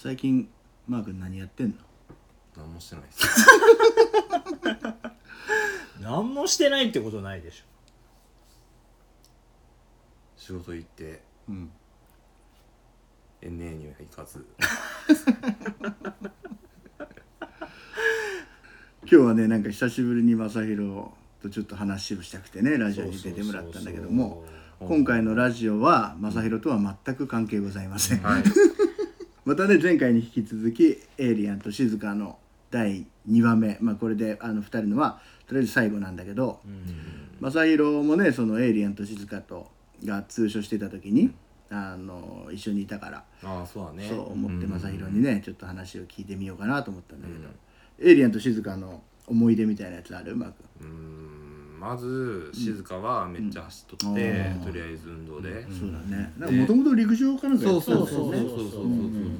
最近マー君何やってんの？何もしてないです。何もしてないってことないでしょ。仕事行ってうん。NA には行かず。今日はねなんか久しぶりに正弘とちょっと話をしたくてねラジオに出てもらったんだけども今回のラジオは正弘とは全く関係ございません、はい またね前回に引き続きエイリアンと静香の第2話目。まあこれであの2人のはとりあえず最後なんだけど正弘もねそのエイリアンと静香とが通所してた時にあの一緒にいたからああそうだね。そう思って正弘にねちょっと話を聞いてみようかなと思ったんだけど、エイリアンと静香の思い出みたいなやつある？うまくうーんまず静香はめっちゃ走っとって、うん。とりあえず運動で、そうだね。なんかもともと陸上かなんかやってたんだよね。そうそうそうそうそう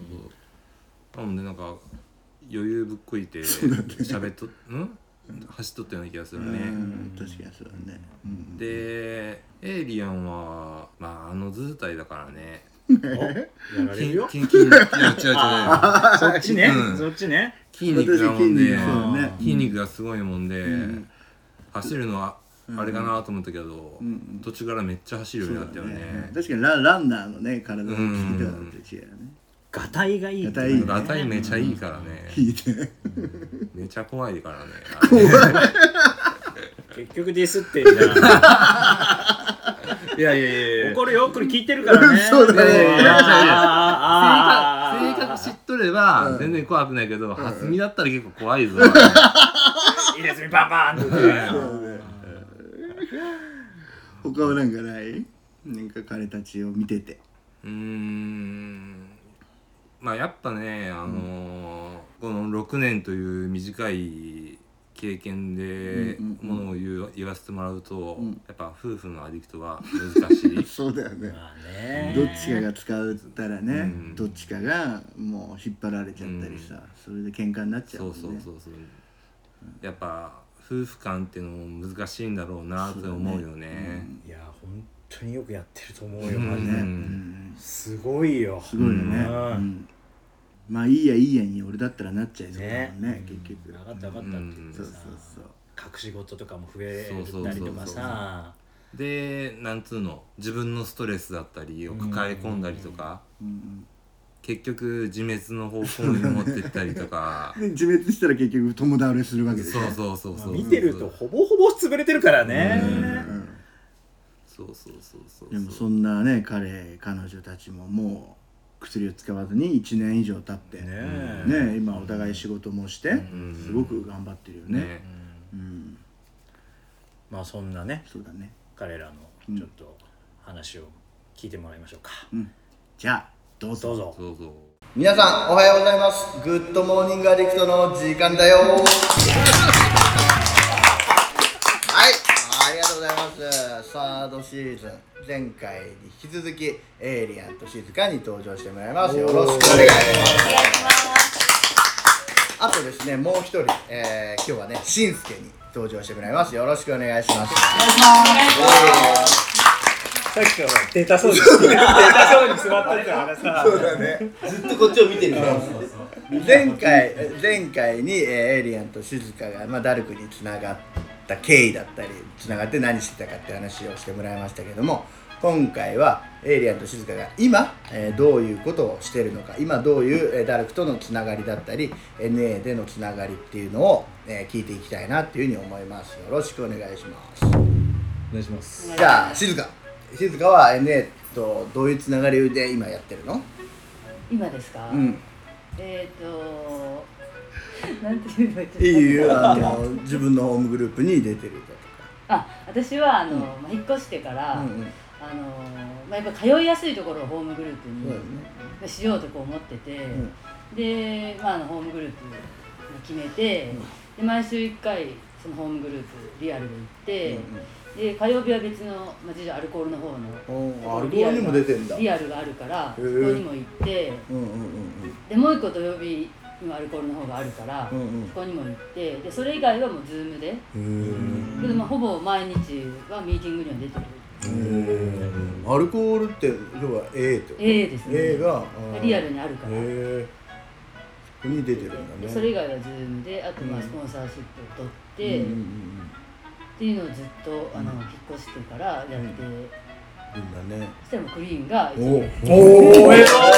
なのでなんか余裕ぶっこいて喋っとん走っとったような気がするね、うん確かにそうだね、うん、でエイリアンはまああの図体だからねやられるよ筋筋肉いや違う違うそっちね、うんそっちね筋肉なもんで私筋肉がすごいもんで、ん走るのはあれかなと思ったけど、ん。途中からめっちゃ走るようになったよね。ね。確かにラランナーのね体の聞いたのと違うよね。ガタイがいいってガタイいいね。ガタイめちゃいいからね、聞いて。めちゃ怖いからね。あれ結局ディスってるじゃん。いやいやいや怒るよ。これ聞いてるからね。そうだね。いやいやいやいや。あーあーあー性格知っとれば。全然怖くないけど、蓮見だったら結構怖いぞ、いいですねバンバンってね他はなんかない？なんか彼たちを見てて。うーん。まあやっぱねあのーこの6年という短い経験でうんうんものを言う言わせてもらうと、ん。やっぱ夫婦のアディクトは難しい。そうだよね。まあね。どっちかが使うったらね、うん。どっちかがもう引っ張られちゃったりさ、それで喧嘩になっちゃうね。うんそうそうそうやっぱ夫婦間っていうのも難しいんだろうなって思うよね。いや本当によくやってると思うようん。マジで、うん。すごいよ。すごいよね、うん。うん。まあいいやいいやに俺だったらなっちゃいそうだもんねね結局。分かった分かったって言ってそうさそうそう隠し事とかも増えそうそうそうそう。たりとかさでなんつうの？自分のストレスだったりを抱え込んだりとか、うん結局自滅の方向に持ってったりとか。自滅したら結局友倒れするわけでしょそうそうそうそう、まあ見てるとほぼほぼ潰れてるからね。うん。そうそうそうそうでもそんなね彼彼女たちももう薬を使わずに1年以上経ってねね今お互い仕事もしてん。すごく頑張ってるよね。ね。うん。まあそんなねそうだね。彼らのちょっと話を聞いてもらいましょうか、うん。じゃあどうぞ。どうぞそう。そう皆さんおはようございます。 Good Morning Addict の時間だよ。はい。ありがとうございます。サードシーズン。前回に引き続きエイリアンと静香に登場してもらいます。よろしくお願いします。あとですねもう一人、えー、今日はねしんすけに登場してもらいます。よろしくお願いしますさっきから出たそうに出たそうに座ったって話さ。そうだね。ずっとこっちを見てる前回前回に、えーエイリアンと静香が、まあ、ダルクにつながった経緯だったりつながって何してたかって話をしてもらいましたけども今回はエイリアンと静香が今、えーどういうことをしてるのか今どういう、えーダルクとのつながりだったり NA でのつながりっていうのを、えー聞いていきたいなっていうふうに思います。よろしくお願いします。お願いします。じゃあ静香静香は NA とどういうつながりで今やってるの？今ですか、うん。えっ、ー、となんていうのいいよあの自分のホームグループに出てるあ私はあの、まあ、引っ越してから、とか、うんうん、あのまあ、やっぱ通いやすいところをホームグループに、しようとこう思ってて、ん。で、まあ、ホームグループ決めて、で毎週1回そのホームグループリアルで行って、で火曜日は別の、まあ、実はアルコールの方のアルコールにも出てんだ。リアルがあるからそこにも行ってうんうんうんでもう一個土曜日にもアルコールの方があるから、うんうん。そこにも行ってでそれ以外はもう Zoom で、うんけどまあほぼ毎日はミーティングには出てる。アルコールって要は A って A ですね。A がリアルにあるから。へに出てるんだね。それ以外は Zoom であとまあうん。スポンサーシップを取って、うんうんうんっていうのをずっとあの引っ越してからやって、うん。いいんだね。そしたらもうクリーンが1お年おおめでとう行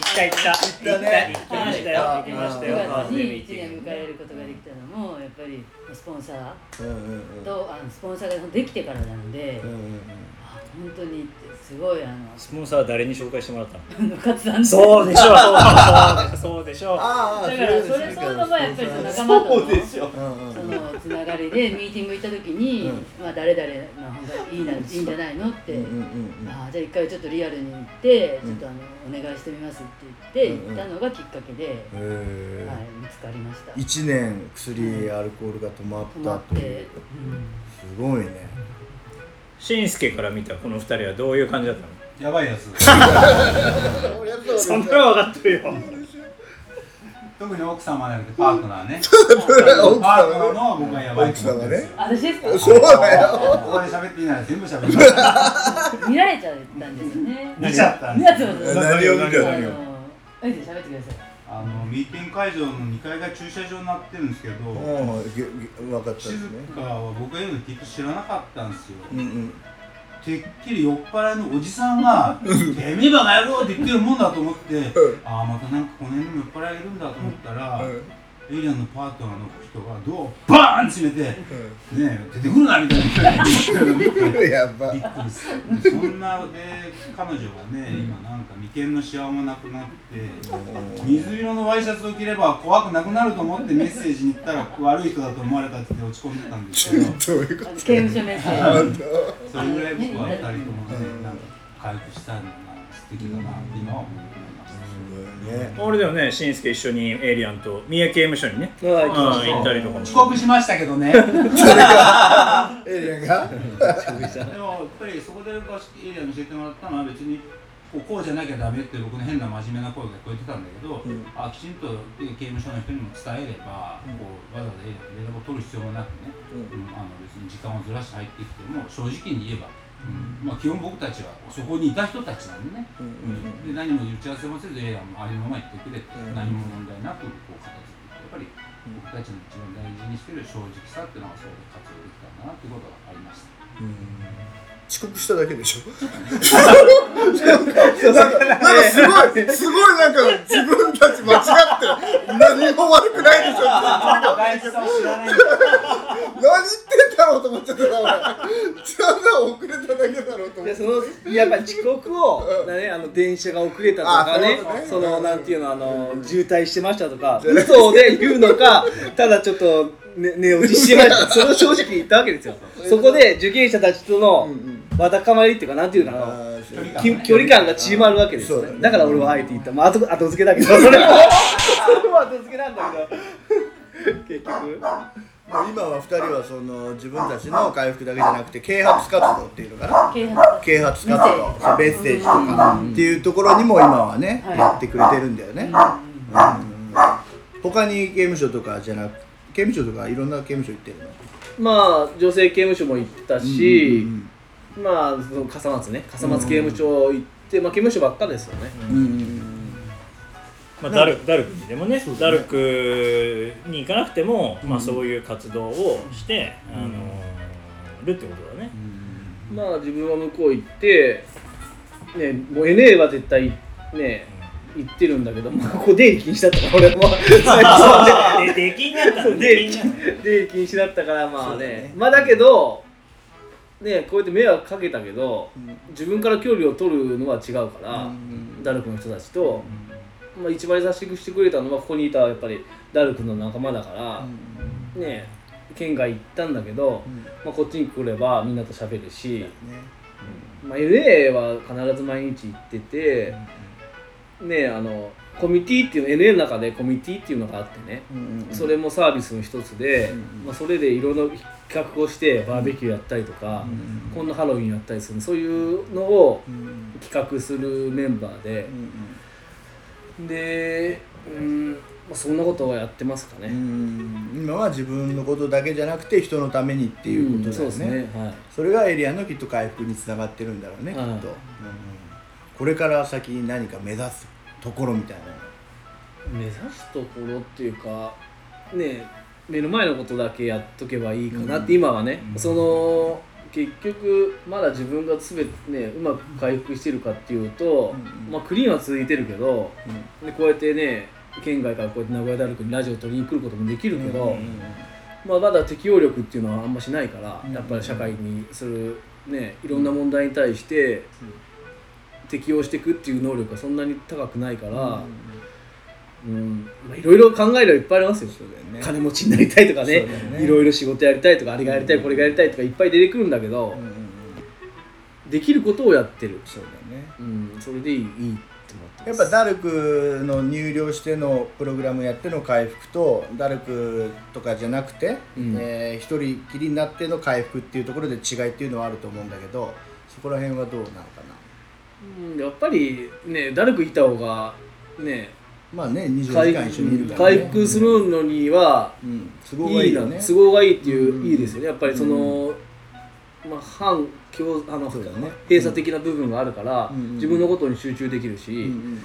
った行った。行った行きましたよ。行きましたよ。9月にバースデーミー1ティング年迎えることができたのもやっぱりスポンサーうんうんうん。とあのスポンサーができてからなので、うんうんうん。あ本当にってすごいあスポンサーは誰に紹介してもらったの？の勝さんそうでしょう。そうでしょう。だからそれそのもやっぱりその仲間とのそのつながりでミーティング行った時に、うん。まあ誰々の方がいいないいんじゃないのって、うんうんうんああじゃあ一回ちょっとリアルに行って、うん。ちょっとあのお願いしてみますって言って行ったのがきっかけで、へえはい、見つかりました。1年薬アルコールが止まっ止まって、たというすごいねしんすけから見たこの二人はどういう感じだったの？やばいやつ。そんなの分かってるよ。特に奥様じゃなくてパートナーね。奥パートナ様ーの僕はやばいと思ってるんですよ。私ですか？そうだよ。ここで喋っていいなら全部喋ります見られちゃったんですよね。見ちゃったん見ですちゃったんです何を見喋ってくださいあのミーティング会場の2階が駐車場になってるんですけど分かったです静ね香は僕が言うのきっと知らなかったんですよ。うんうん。てっきり酔っ払いのおじさんが「てめえばがやろう」って言ってるもんだと思ってああまたなんかこの辺にも酔っ払いがいるんだと思ったらエイリアンのパートナーの人がドアをバーン閉めて「ねえ出てくるな」みたいな。やば。びっくりする。そんなで彼女がね今なんか眉間のシワもなくなって水色のワイシャツを着れば怖くなくなると思ってメッセージに言ったら悪い人だと思われたって落ち込んでたんですけど どういうこあの刑務所メッセージ。それぐらい僕は二人ともねなんか回復したいのが素敵だなって今は思います。とね。俺でもねしんすけ一緒にエイリアンと三重刑務所にね。ああ行ったりとかも。遅刻しましたけどね。エイリアンが。でもやっぱりそこでエイリアンに教えてもらったのは別にこうこうじゃなきゃダメって僕の変な真面目な声が聞こえてたんだけど、あきちんと刑務所の人にも伝えれば、こうわざわざエイリアンと連絡を取る必要もなくね、うんあの別に時間をずらして入ってきても正直に言えば、うん。まあ、基本僕たちはそこにいた人たちなんでね、うん。で何も打ち合わせもせずエイリアンもありのまま言ってくれて、何も問題なくこう片付けてやっぱり僕たちの一番大事にしてる正直さっていうのがそれで活用できたんだなってことがありました。遅刻しただけでしょ。なんかなんかすごいすごいなんか自分たち間違って何も悪くないでしょって。何言ってんだろうと思っちゃってさ俺ただ遅れただけだろうと思って。でそのやっぱり遅刻を、ね、あの電車が遅れたとかねあそのなんていうのあの渋滞してましたとか嘘で言うのかただちょっと、ね、寝落ちしてました。それを正直言ったわけですよ。そこで受験者たちとのわだかまりっていうかなんていうかな距離感が縮まるわけです。よ、そうだね。だから俺はあえて言った、まあ、後後付けだけど。それもそれも後付けなんだけど。結局。もう今は2人はその自分たちの回復だけじゃなくて啓発活動っていうのかな。啓発。啓発活動。そうメッセージとか。っていうところにも今はね、はいやってくれてるんだよね、うん。他に刑務所とかじゃなく刑務所とかいろんな刑務所行ってるの？まあ女性刑務所も行ったし、うんまあその笠松ね。笠松刑務所行って、まあ刑務所ばっかですよね、うん。うん。まあ、ダルダルクにでもねダルクに行かなくても、まあ、そういう活動をして、あのるってことだね、まあ自分は向こう行ってねもう NA は絶対ね行ってるんだけどまあここ出入り禁止だったから俺も。出入りできんなった出入り禁止だったからまあねまあだけどねこうやって迷惑かけたけど自分から距離を取るのは違うから、ダルクの人たちと、まあ、一番優しくしてくれたのはここにいたやっぱりダルクの仲間だから、ね県外行ったんだけど、まあ、こっちに来ればみんなと喋るし、まあ、LA は必ず毎日行ってて、ねあのコミュニティっていう LA の中でコミュニティっていうのがあってね、それもサービスの一つで、まあ、それでいろいろ企画をしてバーベキューやったりとか、こんなハロウィンやったりするそういうのを企画するメンバーで、でうん、まあ、そんなことをやってますかね。今は自分のことだけじゃなくて人のためにっていうことだよね,、うんそうですね。はい。それがエリアのきっと回復につながってるんだろうね、はい。きっと、うんこれから先に何か目指すところみたいな。目指すところっていうかね目の前のことだけやっとけばいいかなって今はね、うん。その結局まだ自分が全てねうまく回復してるかっていうと、うん。まあクリーンは続いてるけどでこうやってね県外からこうやって名古屋大学にラジオ取りに来ることもできるけど、まあ、まだ適応力っていうのはあんましないから、うん。やっぱり社会にする、ね、いろんな問題に対して適応していくっていう能力がそんなに高くないから、うんまあ、いろいろ考えるいっぱいありますよ。そうだよね。金持ちになりたいとかねいろいろ仕事やりたいとかあれがやりたいこれがやりたいとかいっぱい出てくるんだけど、うんできることをやってる、そうだね。うん、それでいいいいと思ってやっぱダルクの入寮してのプログラムやっての回復とダルクとかじゃなくて、うん。えー一人きりになっての回復っていうところで違いっていうのはあると思うんだけどそこら辺はどうなのかな？うんやっぱりねダルクいた方がねまあね24時回間一緒にいるから、ね、回復するのにはうん。都合がいいよね。都合がいいっていう、うん。いいですよね。やっぱりその、まあ反共あの、ね。閉鎖的な部分があるから、うん。自分のことに集中できるうんし、うん。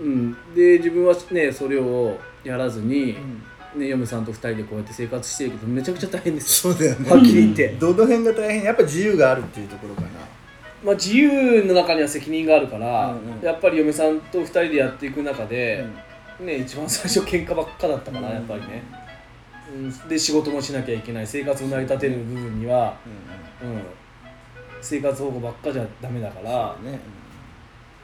うん。で自分はねそれをやらずに、うん。ね、嫁さんと二人でこうやって生活してるけどめちゃくちゃ大変です。そうだよね。はっきり言って、どの辺が大変？やっぱ自由があるっていうところかなまあ、自由の中には責任があるから、うんうん。やっぱり嫁さんと二人でやっていく中で、ね、一番最初喧嘩ばっかだったから、うん。やっぱりね、うん、で仕事もしなきゃいけない。生活を成り立てる部分には、うんうん。うん、生活保護ばっかじゃダメだから。ね。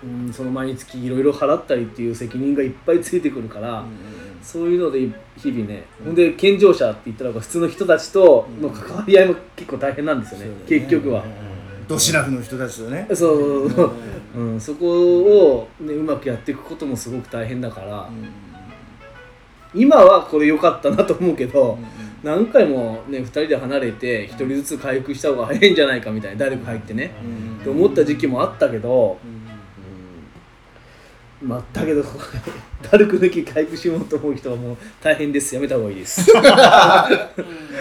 うん、その毎月いろいろ払ったりっていう責任がいっぱいついてくるから、うんそういうので日々ね、ほんで健常者って言ったら普通の人たちとの関わり合いも結構大変なんですよね、ね。結局は。ドシラフの人たちとね。そう。そうそう、うん、そこを、ね、うまくやっていくこともすごく大変だから、今はこれ良かったなと思うけど、何回もね2人で離れて1人ずつ回復した方が早いんじゃないかみたいな誰か入ってね、って思った時期もあったけど、うん。まあだけど ダルク抜き回復しようと思う人はもう大変です。やめた方がいいです。うん、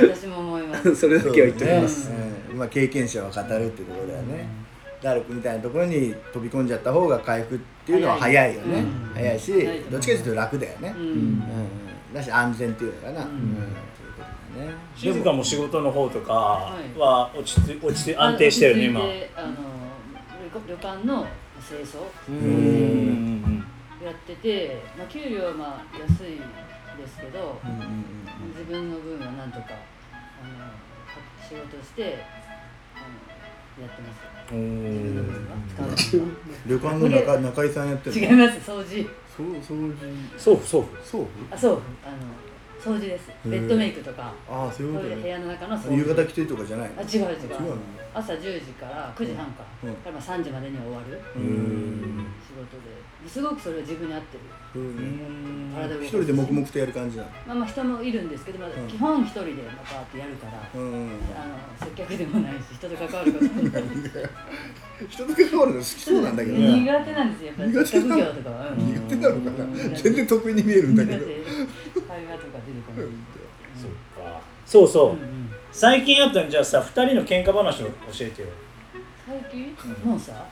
私も思います。それだけは言っておきます、うんまあ、経験者は語るっていうところだよね、ダルクみたいなところに飛び込んじゃった方が回復っていうのは早いよね。うん。早いしどっちかというと楽だよね、ううん。ん。だし安全っていうのかな、うん。そういうことだよね。静かも仕事の方とかは落ち着落ち着安定してるね今。あの旅旅館の清掃。うーん。やってて、まあ、給料はまあ安いですけど、うんうん。自分の分はなんとかあの仕事してやってます。うー。自分のん。分は使う分は旅館の中中井さんやってる違います掃除。そう掃除。そうそう。そう？あそう。あの掃除です。ベッドメイクとか。ああそういうこと部屋の中の掃除。夕方来てとかじゃないの？あ違う違う。朝10時から9時半か、うん。からまあ3時までには終わる。うー。んすごくそれは自分に合ってる。うん。体一人で黙々とやる感じなの？まあまあ人もいるんですけど、まあうん基本一人でまたってやるから、うん。あの接客でもないし人と関わることもないし。人と関わるの好きそうなんだけどね。苦手なんですよやっぱり。接客業とかは、うん苦手なのかなうん。全然得意に見えるんだけど。会話とか出てこないそうか。そうそう、うんうん。最近あったのじゃあさ2人の喧嘩話を教えてよ。最近？もうさ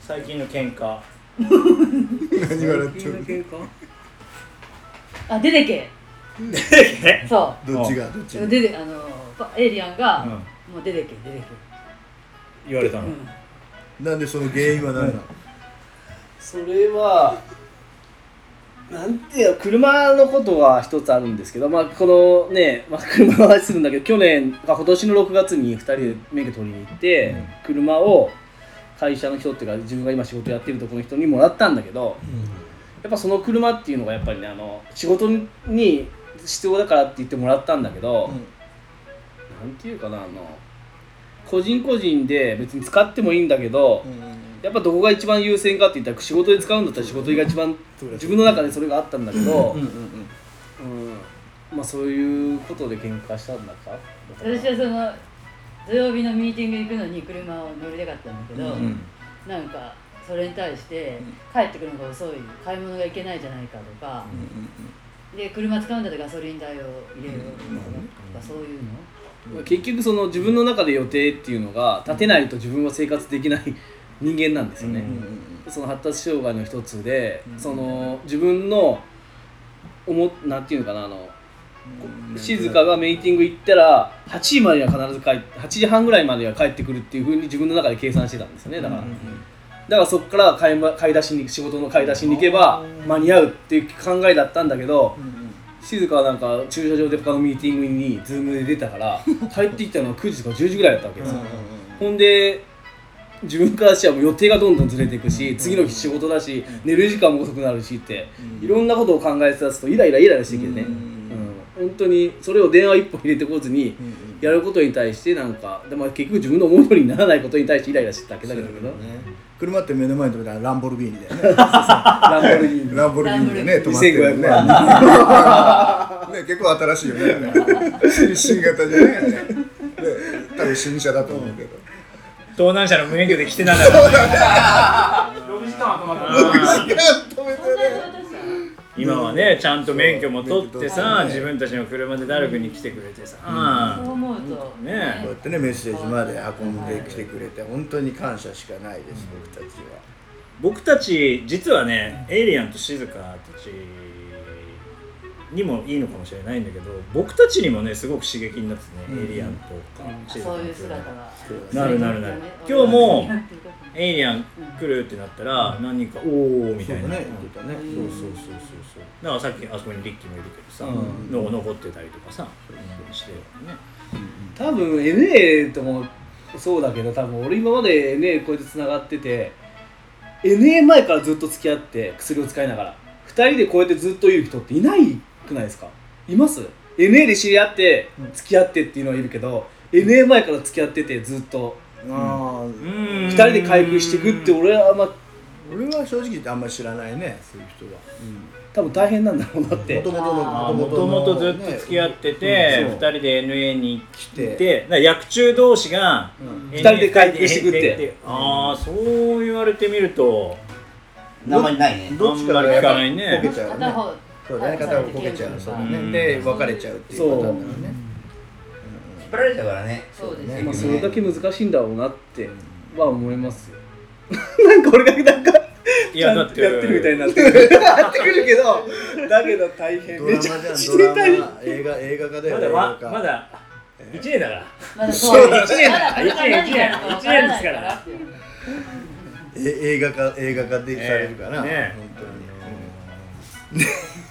最近の喧嘩 何笑ってるあ出てけ。そどっちが？どっちが？う出てあのパエイリアンが、うん。もう出てけ出てけ。言われたの、うん。なんでその原因は何なの？それはなんていうの車のことは一つあるんですけど、まあ、このね、まあ、車の話するんだけど去年あ今年の6月に2人で免許取りに行って、車を会社の人っていうか自分が今仕事やってるところの人にもらったんだけど、やっぱその車っていうのがやっぱりねあの仕事に必要だからって言ってもらったんだけど、なんていうかなあの個人個人で別に使ってもいいんだけど、やっぱどこが一番優先かって言ったら仕事で使うんだったら仕事が一番自分の中でそれがあったんだけど、うんうんうん。うん。まあそういうことで喧嘩したんだか？私はその土曜日のミーティング行くのに車を乗りたかったんだけど、うんなんかそれに対して帰ってくるのが遅い。買い物が行けないじゃないかとか、で車使うんだったらガソリン代を入れようとか、そういうの？まあ結局その自分の中で予定っていうのが立てないと自分は生活できない人間なんですよね、その発達障害の一つで、その自分の思っなんていうのかなあの静香がメイティング行ったら8時までには必ず帰って8時半ぐらいまでには帰ってくるっていうふうに自分の中で計算してたんですよね。だから、だからそこから買い,、ま、買い出しに仕事の買い出しに行けば間に合うっていう考えだったんだけど、静香はなんか駐車場で他のミーティングにズームで出たから 帰ってきたのが9時とか10時ぐらいだったわけですよ、ほんで自分からしてはもう予定がどんどんずれていくし、次の日仕事だし、寝る時間も遅くなるしって、いろんなことを考えてたとイライライライラしてきてね、うん本当にそれを電話一本入れてこずにやることに対してなんかでも結局自分の思い通りにならないことに対してイライラしてただけだけど、車って目の前に止めたらランボルギーニだよね。ランボルギーニ。ランボルギーニでね止まってるよね。2500 ね結構新しいよね。新型じゃないよね。ね多分新車だと思うけど。盗難車の無免許で来てたんだから6時間は止まった止めてね今はねちゃんと免許も取ってさう。ん自分たちの車でダルクに来てくれてさ。そう思うと。こうやねってねメッセージまで運んできてくれて本当に感謝しかないです僕たちは。僕たち実はねエイリアンと静香たちにもいいのかもしれないんだけど僕たちにもねすごく刺激になってね、エイリアンとか静香そういう姿が。なるなるなる。今日もエイリアン来るってなったら何人か「おお」みたいな。そうだね言ってたね。そうそうそうそうそう。だからさっきあそこにリッキーもいるけどさ、うん。の残ってたりとかさしてるね。多分 NA ともそうだけど多分俺今まで NA こうやってつながってて NA 前からずっと付き合って薬を使いながら。2人でこうやってずっといる人っていないくないですか？います ?NA で知り合って付き合ってっていうのはいるけど NA 前から付き合っててずっとああ2 2人で回復していくって俺はあんま俺は正直言ってあんまり知らないねそういう人は。多分大変なんだろうなって。もともとの。もともとずっと付き合ってて、うん。2人で NA に来てて。だから役中同士がうん。二人で回復していくって。ああそう言われてみると。名前ないね。どっちからかないね。こけちゃうよね片方そうだね片方こけちゃう。そうだうんね。で別れちゃうっていうパターンだろうね張られちゃうからね。そうですね。まあ、それだけ難しいんだろうなっては思います。よ なんか俺がなんかいやだって。やってるみたいになってくる。なってくるけどだけど大変。ドラマじゃんドラマ映画映画化だよまだまだ1年だから。まだそう一年だまだ一年一年何があるから。え映画化映画化でされるかな、ね本当に、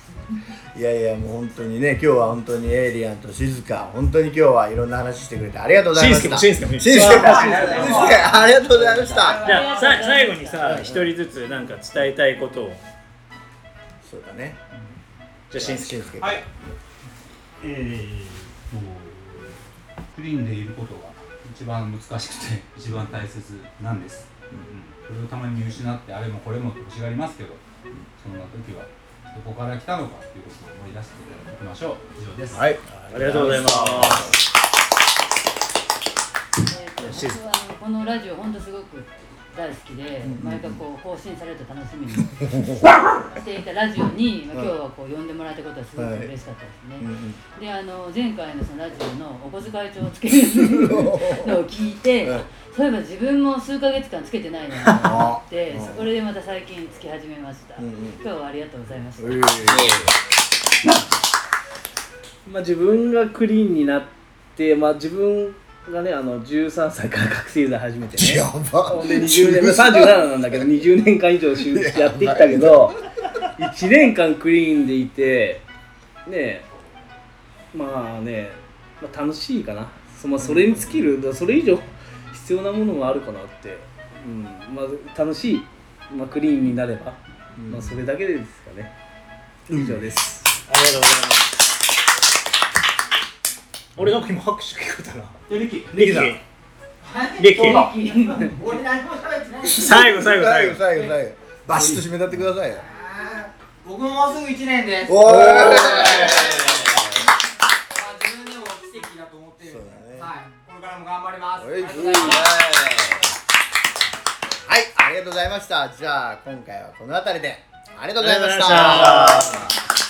いやいやもう本当にね今日は本当にエイリアンと静香本当に今日はいろんな話してくれてありがとうございました。しんすけも。しんすけも。ありがとうございました。じゃあさ最後にさ一人ずつなんか伝えたいことを。そうだね。じゃあしんすけはい。えーとクリーンでいることが一番難しくて 一番大切なんです、うんそれをたまに見失ってあれもこれもって欲しがりますけど、そんな時はどこから来たのかということを思い出していきましょう。以上です。はい。ありがとうございます。えーと僕はあのこのラジオ本当すごく大好きで、毎回こう更新されると楽しみに していたラジオに、まあ、今日はこう呼んでもらえたことはすごく嬉しかったですね。うんであの前回のそのラジオのお小遣い帳をつけるのを聞いて、うんそういえば自分も数ヶ月間つけてないなと思ってあ。それでまた最近つき始めました、今日はありがとうございました、まあ、自分がクリーンになって、まあ、自分がねあの13歳から覚醒剤始めてね。やば。で20年、まあ、37なんだけど20年間以上しやってきたけど1年間クリーンでいてねまあね、まあ、楽しいかな。そ,、まあ、それに尽きるそれ以上必要なものもあるかなって、うん。まあ、楽しい、まあ、クリーンになれば、まあ、それだけですかね。以上です、ありがとうございます俺なんか今拍手聞こえたな。でリキ。リキリキ。俺何も喋ってない。最後最後最最後後最後最後。バシッと締めたってくださいよ。僕ももうすぐ1年です。おー。まあ自分でも奇跡だと思ってるはい。これからも頑張ります。はいありがとうございます。はい、ありがとうございました。じゃあ、今回はこの辺りで、ありがとうございました。